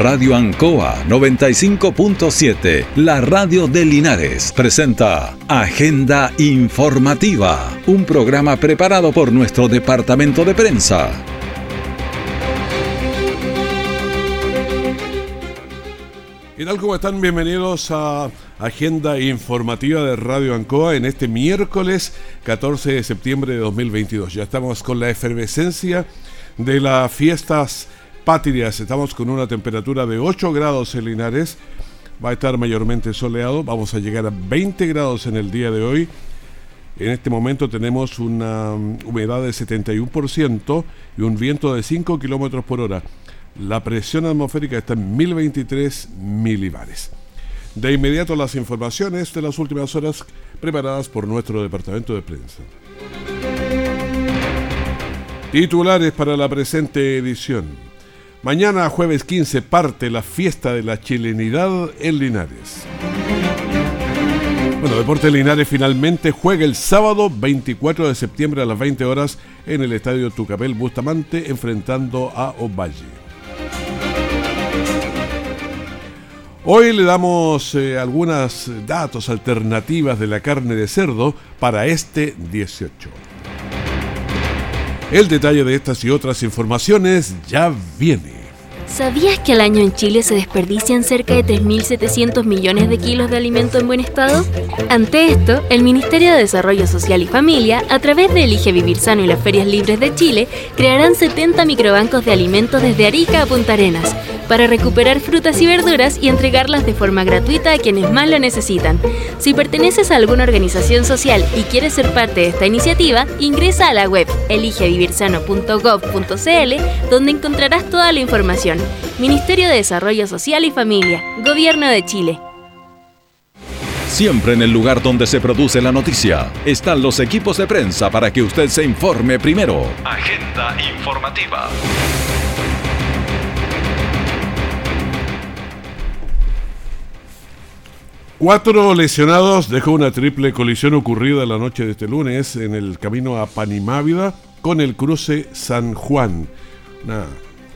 Radio Ancoa 95.7, la radio de Linares, presenta Agenda Informativa, un programa preparado por nuestro departamento de prensa. ¿Qué tal? ¿Cómo están? Bienvenidos a Agenda Informativa de Radio Ancoa en este miércoles 14 de septiembre de 2022. Ya estamos con la efervescencia de las fiestas patrias. Estamos con una temperatura de 8 grados en Linares. Va a estar mayormente soleado. Vamos a llegar a 20 grados en el día de hoy. En este momento tenemos una humedad de 71% y un viento de 5 kilómetros por hora. La presión atmosférica está en 1023 milibares. De inmediato las informaciones de las últimas horas preparadas por nuestro departamento de prensa. Titulares para la presente edición. Mañana, jueves 15, parte la fiesta de la chilenidad en Linares. Bueno, Deporte Linares finalmente juega el sábado 24 de septiembre a las 20 horas en el Estadio Tucapel Bustamante enfrentando a Ovalle. Hoy le damos eh, algunos datos alternativas de la carne de cerdo para este 18. El detalle de estas y otras informaciones ya viene. ¿Sabías que al año en Chile se desperdician cerca de 3.700 millones de kilos de alimento en buen estado? Ante esto, el Ministerio de Desarrollo Social y Familia, a través de Elige Vivir Sano y las Ferias Libres de Chile, crearán 70 microbancos de alimentos desde Arica a Punta Arenas, para recuperar frutas y verduras y entregarlas de forma gratuita a quienes más lo necesitan. Si perteneces a alguna organización social y quieres ser parte de esta iniciativa, ingresa a la web eligevivirsano.gov.cl donde encontrarás toda la información. Ministerio de Desarrollo Social y Familia, Gobierno de Chile. Siempre en el lugar donde se produce la noticia están los equipos de prensa para que usted se informe primero. Agenda informativa. Cuatro lesionados dejó una triple colisión ocurrida la noche de este lunes en el camino a Panimávida con el cruce San Juan. Una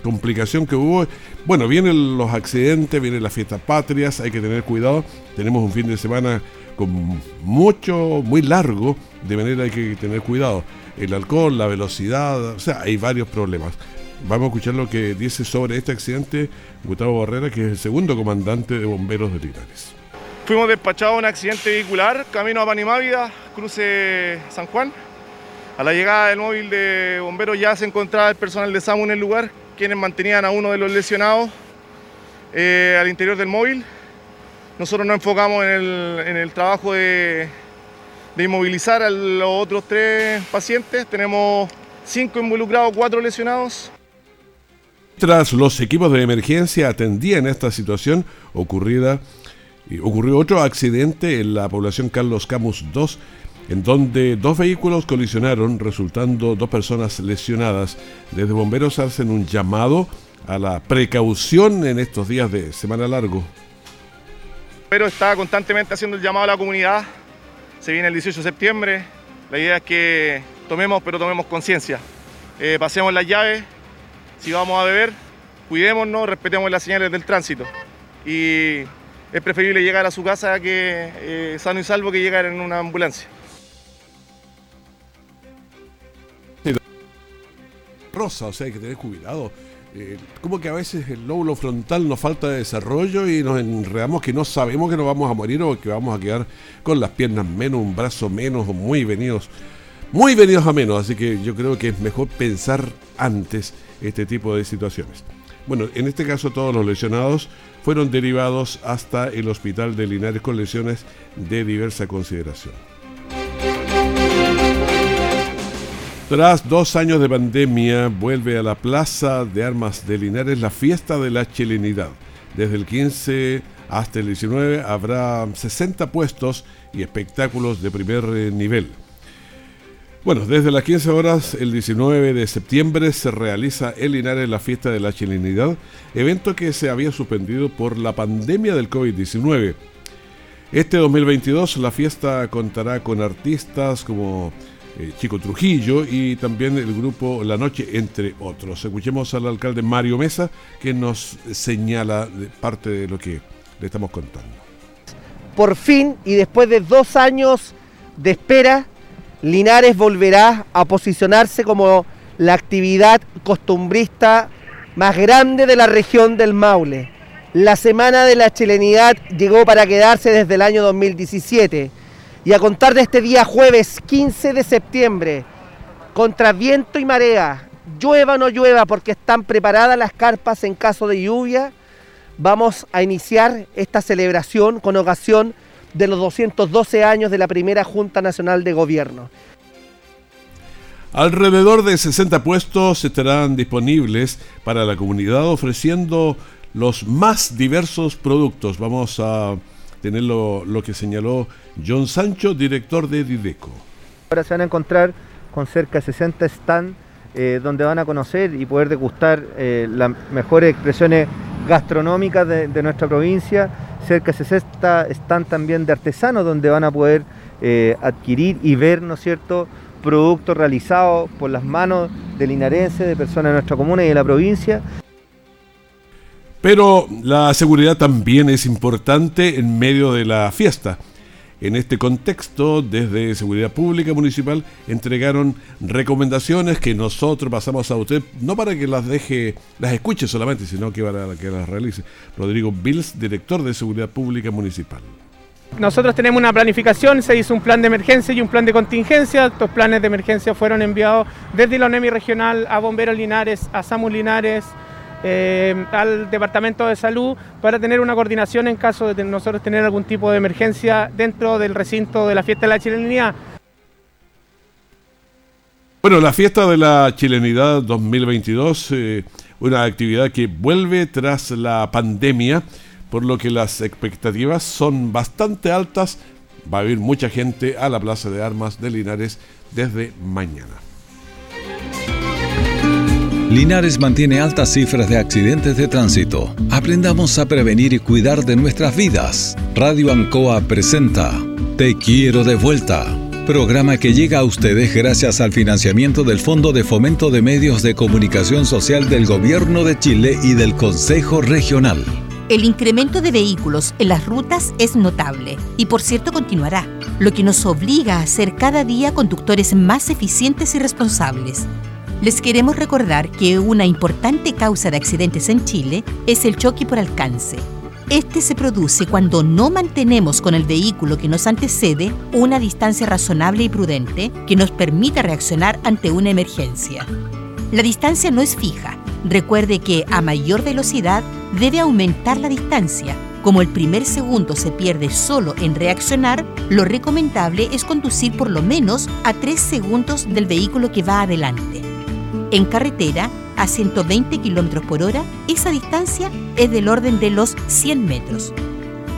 complicación que hubo. Bueno, vienen los accidentes, vienen las fiestas patrias, hay que tener cuidado. Tenemos un fin de semana con mucho, muy largo, de manera hay que tener cuidado. El alcohol, la velocidad, o sea, hay varios problemas. Vamos a escuchar lo que dice sobre este accidente Gustavo Barrera, que es el segundo comandante de bomberos de Linares. Fuimos despachados a un accidente vehicular, camino a Panimávida, cruce San Juan. A la llegada del móvil de bomberos ya se encontraba el personal de SAMU en el lugar, quienes mantenían a uno de los lesionados eh, al interior del móvil. Nosotros nos enfocamos en el, trabajo de, de, inmovilizar a los otros tres pacientes. Tenemos cinco involucrados, cuatro lesionados. Tras los equipos de emergencia atendían esta situación ocurrida ocurrió otro accidente en la población Carlos Camus 2, en donde dos vehículos colisionaron, resultando dos personas lesionadas. Desde bomberos hacen un llamado a la precaución en estos días de semana largo. Pero está constantemente haciendo el llamado a la comunidad. Se viene el 18 de septiembre. La idea es que tomemos, pero tomemos conciencia. Eh, pasemos las llaves. Si vamos a beber, cuidémonos, respetemos las señales del tránsito. Y es preferible llegar a su casa que eh, sano y salvo que llegar en una ambulancia. Rosa, o sea, hay que tener cuidado. Eh, como que a veces el lóbulo frontal nos falta de desarrollo y nos enredamos que no sabemos que nos vamos a morir o que vamos a quedar con las piernas menos, un brazo menos, muy venidos, muy venidos a menos. Así que yo creo que es mejor pensar antes este tipo de situaciones. Bueno, en este caso todos los lesionados fueron derivados hasta el hospital de Linares con lesiones de diversa consideración. Tras dos años de pandemia, vuelve a la Plaza de Armas de Linares la fiesta de la chilenidad. Desde el 15 hasta el 19 habrá 60 puestos y espectáculos de primer nivel. Bueno, desde las 15 horas, el 19 de septiembre, se realiza en Linares la fiesta de la chilenidad, evento que se había suspendido por la pandemia del COVID-19. Este 2022 la fiesta contará con artistas como eh, Chico Trujillo y también el grupo La Noche, entre otros. Escuchemos al alcalde Mario Mesa que nos señala parte de lo que le estamos contando. Por fin y después de dos años de espera, Linares volverá a posicionarse como la actividad costumbrista más grande de la región del Maule. La Semana de la Chilenidad llegó para quedarse desde el año 2017 y a contar de este día jueves 15 de septiembre, contra viento y marea, llueva o no llueva porque están preparadas las carpas en caso de lluvia, vamos a iniciar esta celebración con ocasión de los 212 años de la primera Junta Nacional de Gobierno. Alrededor de 60 puestos estarán disponibles para la comunidad ofreciendo los más diversos productos. Vamos a tener lo, que señaló John Sancho, director de Dideco. Ahora se van a encontrar con cerca de 60 stands eh, donde van a conocer y poder degustar eh, las mejores expresiones gastronómicas de, nuestra provincia. Cerca de 60 stands también de artesanos donde van a poder eh, adquirir y ver, ¿no es cierto?, productos realizados por las manos de linarenses, de personas de nuestra comuna y de la provincia. Pero la seguridad también es importante en medio de la fiesta. En este contexto, desde Seguridad Pública Municipal entregaron recomendaciones que nosotros pasamos a usted, no para que las deje, las escuche solamente, sino que para que las realice. Rodrigo Bills, director de Seguridad Pública Municipal. Nosotros tenemos una planificación, se hizo un plan de emergencia y un plan de contingencia. Estos planes de emergencia fueron enviados desde la ONEMI regional a Bomberos Linares, a SAMU Linares, eh, al Departamento de Salud para tener una coordinación en caso de nosotros tener algún tipo de emergencia dentro del recinto de la fiesta de la chilenidad. Bueno, la fiesta de la chilenidad 2022, eh, una actividad que vuelve tras la pandemia por lo que las expectativas son bastante altas. Va a ir mucha gente a la Plaza de Armas de Linares desde mañana. Linares mantiene altas cifras de accidentes de tránsito. Aprendamos a prevenir y cuidar de nuestras vidas. Radio Ancoa presenta Te quiero de vuelta. Programa que llega a ustedes gracias al financiamiento del Fondo de Fomento de Medios de Comunicación Social del Gobierno de Chile y del Consejo Regional. El incremento de vehículos en las rutas es notable y por cierto continuará, lo que nos obliga a ser cada día conductores más eficientes y responsables. Les queremos recordar que una importante causa de accidentes en Chile es el choque por alcance. Este se produce cuando no mantenemos con el vehículo que nos antecede una distancia razonable y prudente que nos permita reaccionar ante una emergencia. La distancia no es fija. Recuerde que a mayor velocidad debe aumentar la distancia. Como el primer segundo se pierde solo en reaccionar, lo recomendable es conducir por lo menos a 3 segundos del vehículo que va adelante. En carretera, a 120 km por hora, esa distancia es del orden de los 100 metros.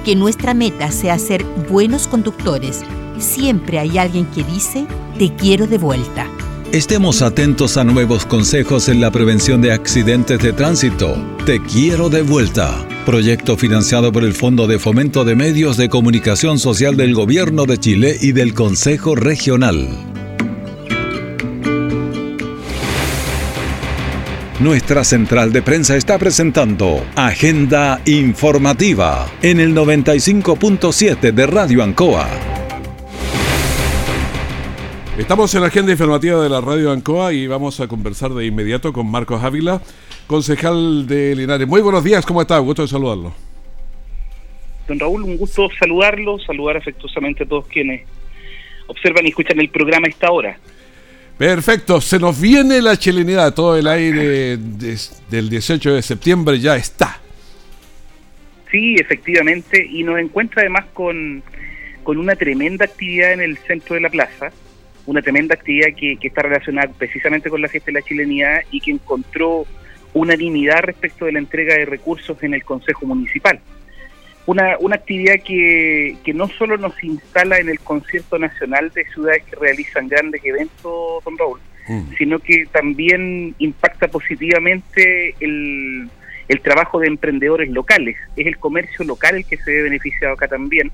Que nuestra meta sea ser buenos conductores. Siempre hay alguien que dice, te quiero de vuelta. Estemos atentos a nuevos consejos en la prevención de accidentes de tránsito. Te quiero de vuelta. Proyecto financiado por el Fondo de Fomento de Medios de Comunicación Social del Gobierno de Chile y del Consejo Regional. Nuestra central de prensa está presentando Agenda Informativa en el 95.7 de Radio Ancoa. Estamos en la agenda informativa de la Radio Ancoa y vamos a conversar de inmediato con Marcos Ávila, concejal de Linares. Muy buenos días, ¿cómo está? Gusto de saludarlo. Don Raúl, un gusto saludarlo, saludar afectuosamente a todos quienes observan y escuchan el programa a esta hora. Perfecto, se nos viene la chilenidad, todo el aire del 18 de septiembre ya está. Sí, efectivamente, y nos encuentra además con, con una tremenda actividad en el centro de la plaza una tremenda actividad que, está relacionada precisamente con la fiesta de la chilenidad y que encontró unanimidad respecto de la entrega de recursos en el Consejo Municipal. Una, una actividad que, que no solo nos instala en el concierto nacional de ciudades que realizan grandes eventos, don Raúl, mm. sino que también impacta positivamente el, el trabajo de emprendedores locales. Es el comercio local el que se ve beneficiado acá también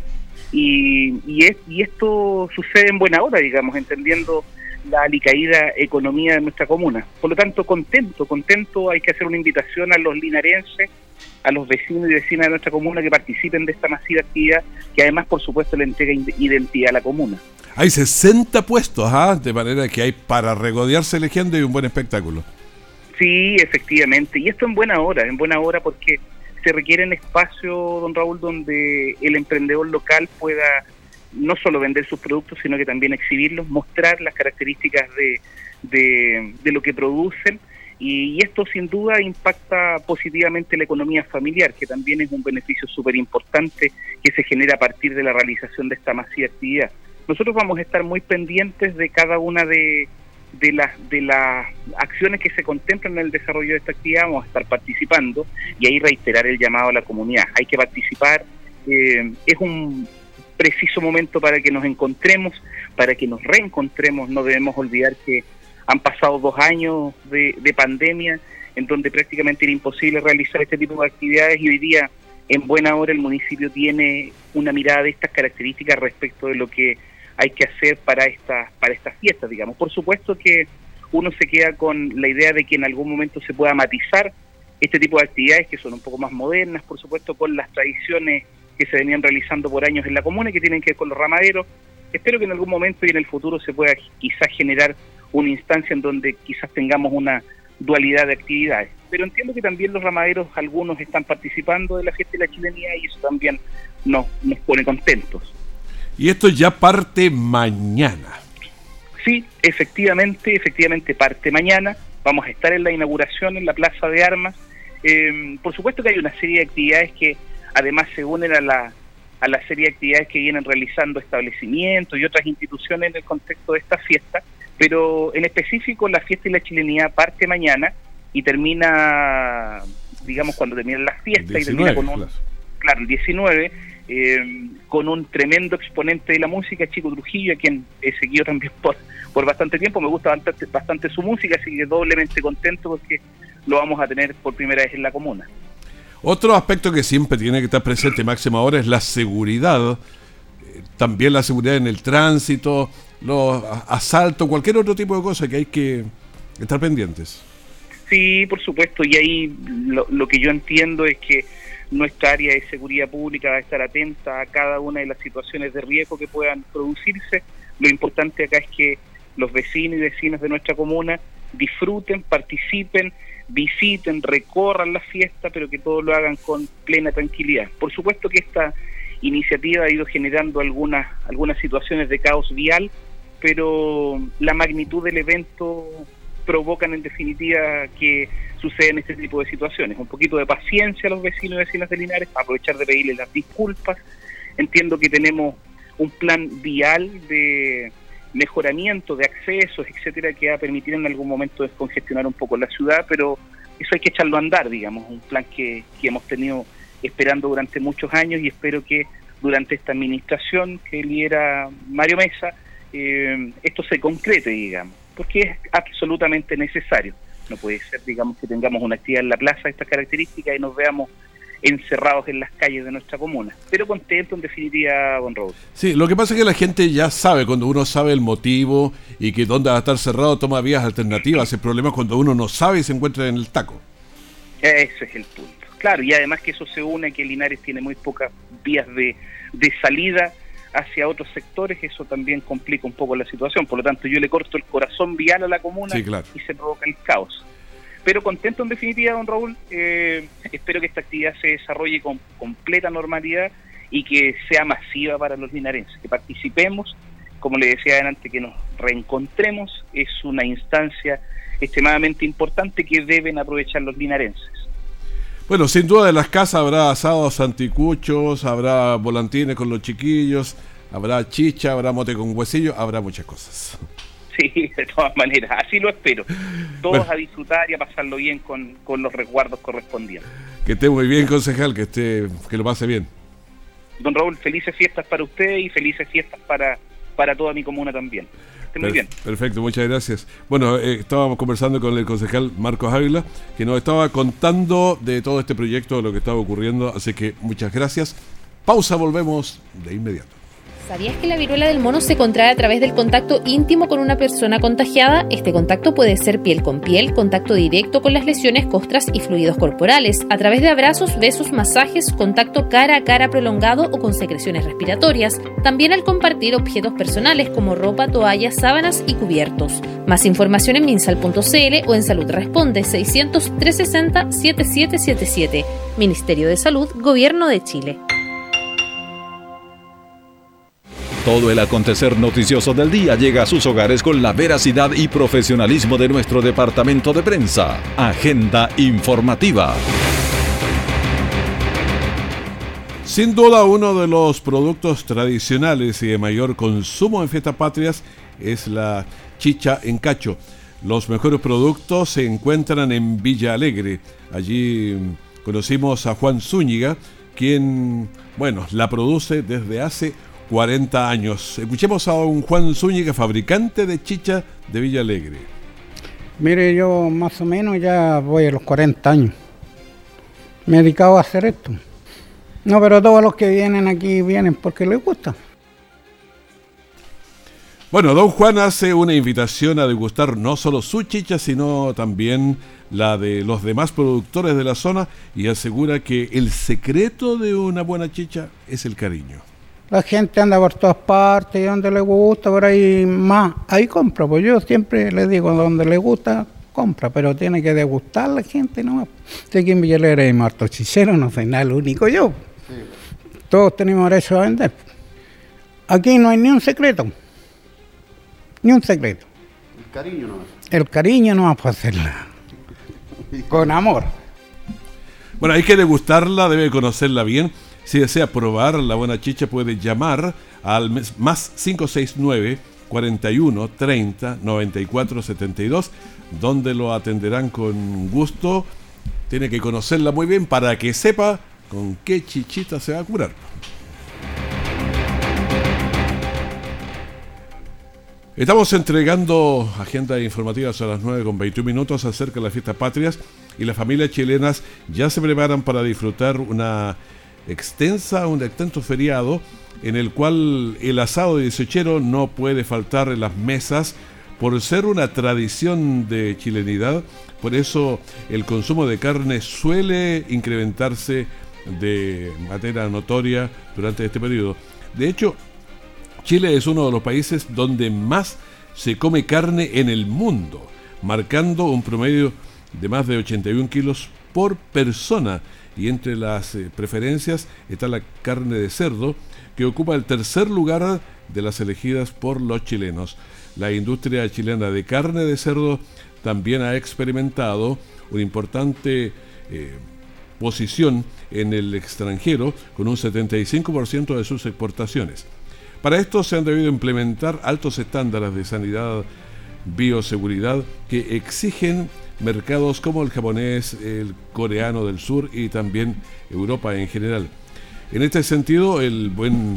y, y, es, y esto sucede en buena hora, digamos, entendiendo la alicaída economía de nuestra comuna. Por lo tanto, contento, contento, hay que hacer una invitación a los linarenses, a los vecinos y vecinas de nuestra comuna que participen de esta masiva actividad, que además, por supuesto, le entrega identidad a la comuna. Hay 60 puestos, ¿ah? de manera que hay para regodearse eligiendo y un buen espectáculo. Sí, efectivamente, y esto en buena hora, en buena hora porque se requiere un espacio, don Raúl, donde el emprendedor local pueda no solo vender sus productos, sino que también exhibirlos, mostrar las características de, de, lo que producen. Y, esto sin duda impacta positivamente la economía familiar, que también es un beneficio súper importante que se genera a partir de la realización de esta masiva actividad. Nosotros vamos a estar muy pendientes de cada una de, de las de las acciones que se contemplan en el desarrollo de esta actividad vamos a estar participando y ahí reiterar el llamado a la comunidad. Hay que participar, eh, es un preciso momento para que nos encontremos, para que nos reencontremos. No debemos olvidar que han pasado dos años de, pandemia en donde prácticamente era imposible realizar este tipo de actividades y hoy día en buena hora el municipio tiene una mirada de estas características respecto de lo que hay que hacer para estas para estas fiestas, digamos. Por supuesto que uno se queda con la idea de que en algún momento se pueda matizar este tipo de actividades que son un poco más modernas, por supuesto, con las tradiciones que se venían realizando por años en la comuna y que tienen que ver con los ramaderos. Espero que en algún momento y en el futuro se pueda quizás generar una instancia en donde quizás tengamos una dualidad de actividades. Pero entiendo que también los ramaderos, algunos están participando de la fiesta de la chilenía y eso también nos, nos pone contentos. Y esto ya parte mañana. Sí, efectivamente, efectivamente parte mañana. Vamos a estar en la inauguración en la Plaza de Armas. Eh, por supuesto que hay una serie de actividades que además se unen a la, a la serie de actividades que vienen realizando establecimientos y otras instituciones en el contexto de esta fiesta, pero en específico la fiesta y la chilenidad parte mañana y termina, digamos, cuando termina la fiesta y termina con un, claro, el 19, eh, con un tremendo exponente de la música, Chico Trujillo, a quien he seguido también por, por bastante tiempo, me gusta bastante, bastante su música, así que doblemente contento porque lo vamos a tener por primera vez en la comuna. Otro aspecto que siempre tiene que estar presente máxima ahora es la seguridad, eh, también la seguridad en el tránsito, los asaltos, cualquier otro tipo de cosa que hay que estar pendientes. Sí, por supuesto, y ahí lo, que yo entiendo es que nuestra área de seguridad pública va a estar atenta a cada una de las situaciones de riesgo que puedan producirse. Lo importante acá es que los vecinos y vecinas de nuestra comuna disfruten, participen visiten, recorran la fiesta, pero que todos lo hagan con plena tranquilidad. Por supuesto que esta iniciativa ha ido generando algunas, algunas situaciones de caos vial, pero la magnitud del evento provocan en definitiva que suceden este tipo de situaciones. Un poquito de paciencia a los vecinos y vecinas de Linares, aprovechar de pedirles las disculpas. Entiendo que tenemos un plan vial de mejoramiento de accesos, etcétera, que va a permitir en algún momento descongestionar un poco la ciudad, pero eso hay que echarlo a andar, digamos, un plan que, que hemos tenido esperando durante muchos años y espero que durante esta administración que lidera Mario Mesa, eh, esto se concrete, digamos, porque es absolutamente necesario. No puede ser, digamos, que tengamos una actividad en la plaza de estas características y nos veamos encerrados en las calles de nuestra comuna. Pero contento en definitiva, Don Raúl. Sí, lo que pasa es que la gente ya sabe, cuando uno sabe el motivo y que dónde va a estar cerrado, toma vías alternativas. El problema es cuando uno no sabe y se encuentra en el taco. Ese es el punto. Claro, y además que eso se une a que Linares tiene muy pocas vías de, de salida hacia otros sectores, eso también complica un poco la situación. Por lo tanto, yo le corto el corazón vial a la comuna y se provoca el caos. Pero contento en definitiva, don Raúl. Eh, espero que esta actividad se desarrolle con completa normalidad y que sea masiva para los linarenses, que participemos, como le decía adelante, que nos reencontremos, es una instancia extremadamente importante que deben aprovechar los linarenses. Bueno, sin duda de las casas habrá asados anticuchos, habrá volantines con los chiquillos, habrá chicha, habrá mote con huesillo, habrá muchas cosas. Sí, de todas maneras, así lo espero. Todos a disfrutar y a pasarlo bien con, los resguardos correspondientes. Que esté muy bien, concejal, que esté, que lo pase bien. Don Raúl, felices fiestas para usted y felices fiestas para, para toda mi comuna también. Esté muy bien. Perfecto, muchas gracias. Bueno, eh, estábamos conversando con el concejal Marcos Ávila, que nos estaba contando de todo este proyecto, de lo que estaba ocurriendo, así que muchas gracias. Pausa, volvemos de inmediato. ¿Sabías que la viruela del mono se contrae a través del contacto íntimo con una persona contagiada? Este contacto puede ser piel con piel, contacto directo con las lesiones, costras y fluidos corporales, a través de abrazos, besos, masajes, contacto cara a cara prolongado o con secreciones respiratorias, también al compartir objetos personales como ropa, toallas, sábanas y cubiertos. Más información en minsal.cl o en Salud Responde 600 360 7777. Ministerio de Salud, Gobierno de Chile. Todo el acontecer noticioso del día llega a sus hogares con la veracidad y profesionalismo de nuestro departamento de prensa. Agenda informativa. Sin duda uno de los productos tradicionales y de mayor consumo en fiestas patrias es la chicha en cacho. Los mejores productos se encuentran en Villa Alegre. Allí conocimos a Juan Zúñiga, quien, bueno, la produce desde hace 40 años. Escuchemos a un Juan Zúñiga, fabricante de chicha de Villa Alegre. Mire, yo más o menos ya voy a los 40 años. Me he dedicado a hacer esto. No, pero todos los que vienen aquí vienen porque les gusta. Bueno, don Juan hace una invitación a degustar no solo su chicha, sino también la de los demás productores de la zona y asegura que el secreto de una buena chicha es el cariño la gente anda por todas partes y donde le gusta, por ahí más, ahí compra. Pues yo siempre le digo, donde le gusta, compra, pero tiene que degustar la gente no De aquí en Villalera y Marto Chicero no soy nada el único yo. Todos tenemos derecho a vender. Aquí no hay ni un secreto. Ni un secreto. El cariño no El cariño no va a hacerla. Con amor. Bueno, hay que degustarla, debe conocerla bien si desea probar la buena chicha puede llamar al más 569 41 30 94 72 donde lo atenderán con gusto. Tiene que conocerla muy bien para que sepa con qué chichita se va a curar. Estamos entregando agendas informativas a las 9 con 21 minutos acerca de las fiestas patrias y las familias chilenas ya se preparan para disfrutar una extensa, un extenso feriado en el cual el asado de 18 no puede faltar en las mesas por ser una tradición de chilenidad. Por eso el consumo de carne suele incrementarse de manera notoria durante este periodo. De hecho, Chile es uno de los países donde más se come carne en el mundo, marcando un promedio de más de 81 kilos por persona y entre las eh, preferencias está la carne de cerdo, que ocupa el tercer lugar de las elegidas por los chilenos. La industria chilena de carne de cerdo también ha experimentado una importante eh, posición en el extranjero con un 75% de sus exportaciones. Para esto se han debido implementar altos estándares de sanidad, bioseguridad que exigen mercados como el japonés, el coreano del sur y también Europa en general. En este sentido, el buen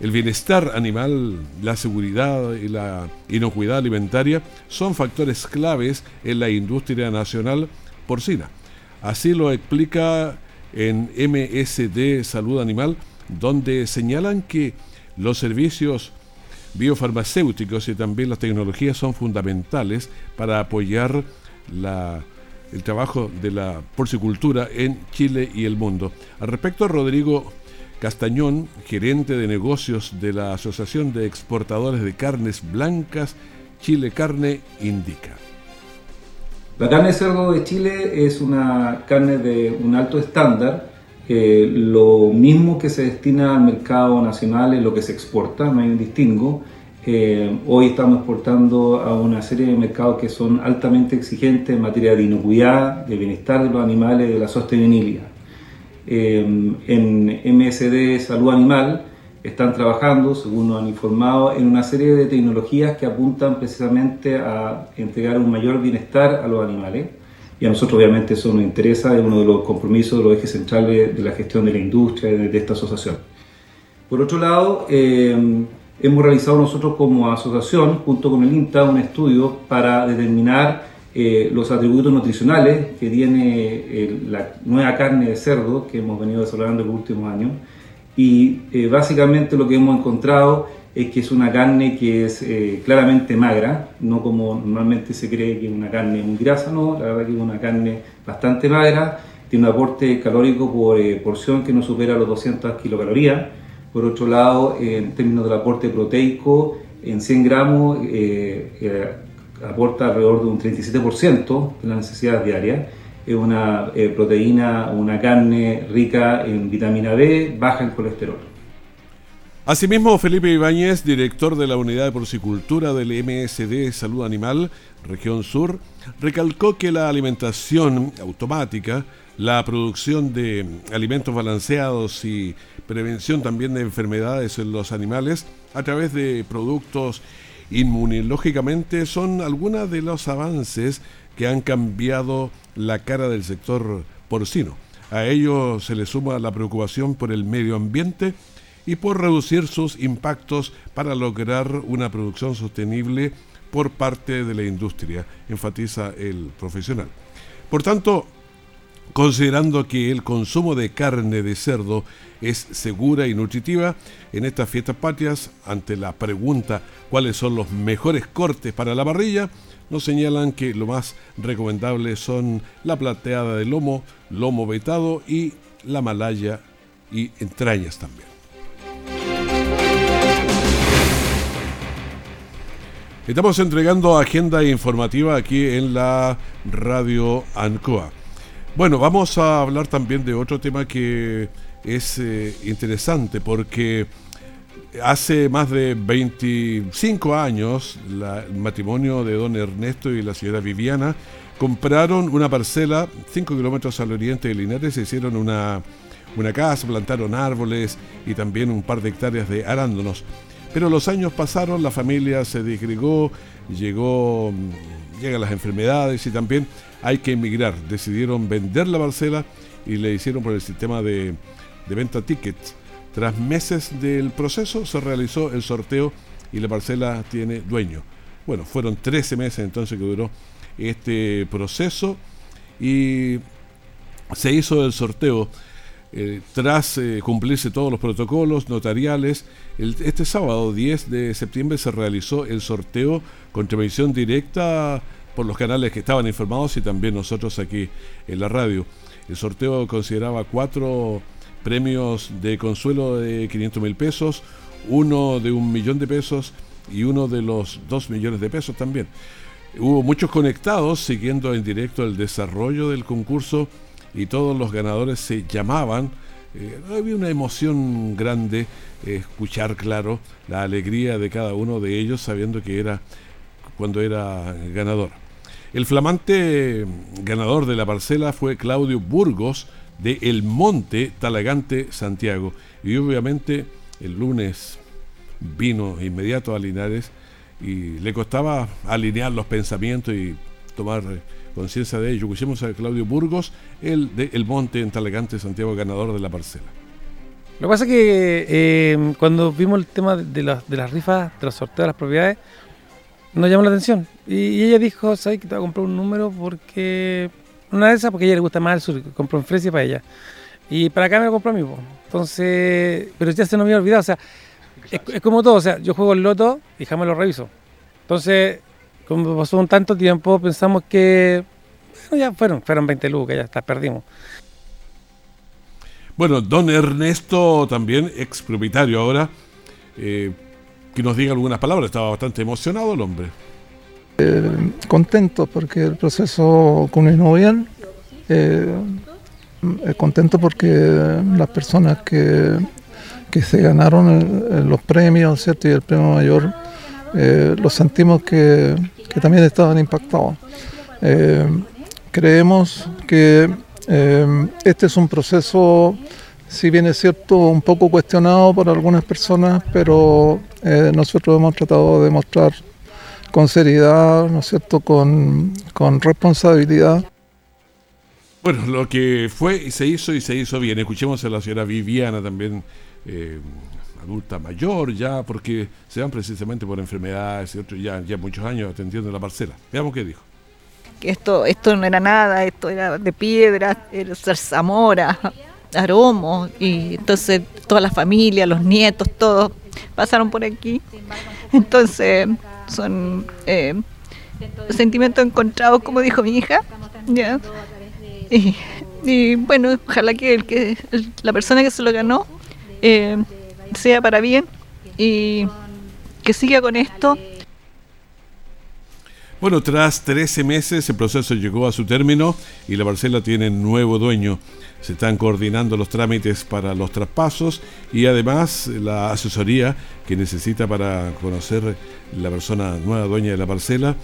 el bienestar animal, la seguridad y la inocuidad alimentaria son factores claves en la industria nacional porcina. Así lo explica en MSD Salud Animal, donde señalan que los servicios biofarmacéuticos y también las tecnologías son fundamentales para apoyar el trabajo de la porcicultura en Chile y el mundo. Al respecto, Rodrigo Castañón, gerente de negocios de la Asociación de Exportadores de Carnes Blancas, Chile Carne, indica. La carne de cerdo de Chile es una carne de un alto estándar. Lo mismo que se destina al mercado nacional es lo que se exporta, no hay un distingo eh, hoy estamos exportando a una serie de mercados que son altamente exigentes en materia de inocuidad, de bienestar de los animales, de la sostenibilidad. Eh, en MSD Salud Animal están trabajando, según nos han informado, en una serie de tecnologías que apuntan precisamente a entregar un mayor bienestar a los animales. Y a nosotros obviamente eso nos interesa, es uno de los compromisos, de los ejes centrales de la gestión de la industria, de, esta asociación. Por otro lado, eh, hemos realizado nosotros como asociación, junto con el INTA, un estudio para determinar eh, los atributos nutricionales que tiene eh, la nueva carne de cerdo que hemos venido desarrollando en los últimos años y básicamente lo que hemos encontrado es que es una carne que es eh, claramente magra, no como normalmente se cree que es una carne muy grasa, no, la verdad que es una carne bastante magra, tiene un aporte calórico por eh, porción que no supera los 200 kilocalorías, por otro lado, en términos del aporte proteico, en 100 gramos aporta alrededor de un 37% de las necesidades diarias, es una proteína, una carne rica en vitamina B, baja en colesterol. Asimismo, Felipe Ibáñez, director de la Unidad de Porcicultura del MSD Salud Animal, Región Sur, recalcó que la alimentación automática, la producción de alimentos balanceados y prevención también de enfermedades en los animales a través de productos inmunológicamente son algunos de los avances que han cambiado la cara del sector porcino. A ello se le suma la preocupación por el medio ambiente y por reducir sus impactos para lograr una producción sostenible por parte de la industria, enfatiza el profesional. Por tanto, considerando que el consumo de carne de cerdo es segura y nutritiva, en estas fiestas patrias, ante la pregunta cuáles son los mejores cortes para la parrilla, nos señalan que lo más recomendable son la plateada de lomo, lomo vetado y la malaya y entrañas también. Estamos entregando agenda informativa aquí en la radio ANCOA. Bueno, vamos a hablar también de otro tema que es eh, interesante porque hace más de 25 años el matrimonio de don Ernesto y la señora Viviana compraron una parcela 5 kilómetros al oriente de Linares, se hicieron una, una casa, plantaron árboles y también un par de hectáreas de arándanos. Pero los años pasaron, la familia se disgregó, llegó, llegan las enfermedades y también hay que emigrar. Decidieron vender la parcela y le hicieron por el sistema de, de venta tickets. Tras meses del proceso se realizó el sorteo y la parcela tiene dueño. Bueno, fueron 13 meses entonces que duró este proceso y se hizo el sorteo eh, tras eh, cumplirse todos los protocolos notariales, este sábado 10 de septiembre se realizó el sorteo con transmisión directa por los canales que estaban informados y también nosotros aquí en la radio. El sorteo consideraba cuatro premios de consuelo de 500 mil pesos, uno de un millón de pesos y uno de los dos millones de pesos también. Hubo muchos conectados siguiendo en directo el desarrollo del concurso y todos los ganadores se llamaban. Eh, había una emoción grande eh, escuchar, claro, la alegría de cada uno de ellos sabiendo que era cuando era ganador. El flamante ganador de la parcela fue Claudio Burgos de El Monte, Talagante, Santiago. Y obviamente el lunes vino inmediato a Linares y le costaba alinear los pensamientos y tomar eh, conciencia de ello. Escuchemos a Claudio Burgos, el de El Monte en Talegante, Santiago, ganador de la parcela. Lo que pasa es que eh, cuando vimos el tema de, de las rifas, de los sorteos de las propiedades, nos llamó la atención. Y, ella dijo, ¿sabes que te voy a comprar un número? Porque una de esas, porque a ella le gusta más el sur, compró en Fresia para ella. Y para acá me lo compró a mí. Entonces, pero ya se nos había olvidado. O sea, es, es, como todo. O sea, yo juego el loto y jamás lo reviso. Entonces, como pasó un tanto tiempo, pensamos que bueno, ya fueron, fueron 20 lucas, ya está, perdimos. Bueno, don Ernesto, también ex propietario ahora, eh, que nos diga algunas palabras, estaba bastante emocionado el hombre. Eh, contento porque el proceso culminó bien. Eh, contento porque las personas que, que se ganaron los premios, ¿cierto? Y el premio mayor, eh, lo sentimos que, también estaban impactados. Eh, creemos que eh, este es un proceso, si bien es cierto, un poco cuestionado por algunas personas, pero eh, nosotros hemos tratado de mostrar con seriedad, ¿no es cierto?, con, con responsabilidad. Bueno, lo que fue y se hizo y se hizo bien. Escuchemos a la señora Viviana también adulta mayor ya, porque se van precisamente por enfermedades y otros ya, ya muchos años atendiendo la parcela. Veamos qué dijo. Que esto, esto no era nada, esto era de piedra, era zarzamora, aromo, y entonces toda la familia, los nietos, todos pasaron por aquí. Entonces, son eh, sentimientos encontrados, como dijo mi hija. Y, bueno, ojalá que, el que la persona que se lo ganó eh, sea para bien y que siga con esto. Bueno, tras 13 meses el proceso llegó a su término y la parcela tiene nuevo dueño. Se están coordinando los trámites para los traspasos y además la asesoría que necesita para conocer la persona nueva dueña de la parcela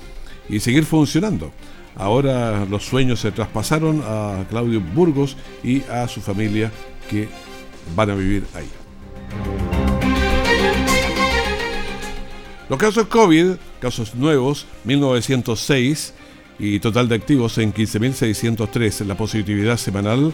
y seguir funcionando. Ahora los sueños se traspasaron a Claudio Burgos y a su familia que van a vivir ahí. Los casos COVID, casos nuevos, 1906 y total de activos en 15.603. La positividad semanal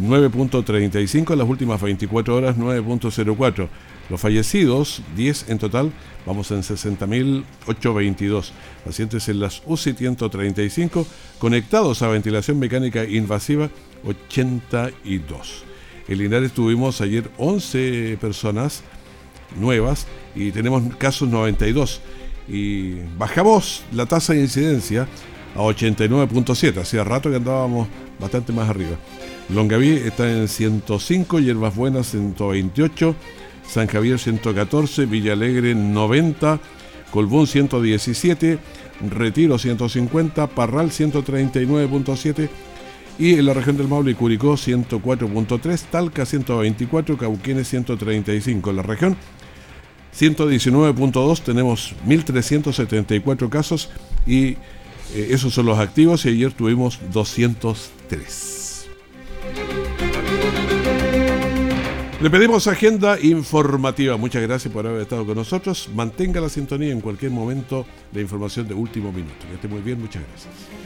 9.35 en las últimas 24 horas 9.04. Los fallecidos, 10 en total, vamos en 60.822. Pacientes en las UCI 135, conectados a ventilación mecánica invasiva 82. En Linares tuvimos ayer 11 personas nuevas y tenemos casos 92. Y bajamos la tasa de incidencia a 89.7. Hacía rato que andábamos bastante más arriba. Longaví está en 105, Hierbas Buenas 128, San Javier 114, Villalegre 90, Colbún 117, Retiro 150, Parral 139.7 y en la región del Maule y Curicó 104.3, Talca 124, Cauquenes 135. En la región 119.2 tenemos 1.374 casos y eh, esos son los activos y ayer tuvimos 203. Le pedimos agenda informativa. Muchas gracias por haber estado con nosotros. Mantenga la sintonía en cualquier momento de información de último minuto. Que esté muy bien. Muchas gracias.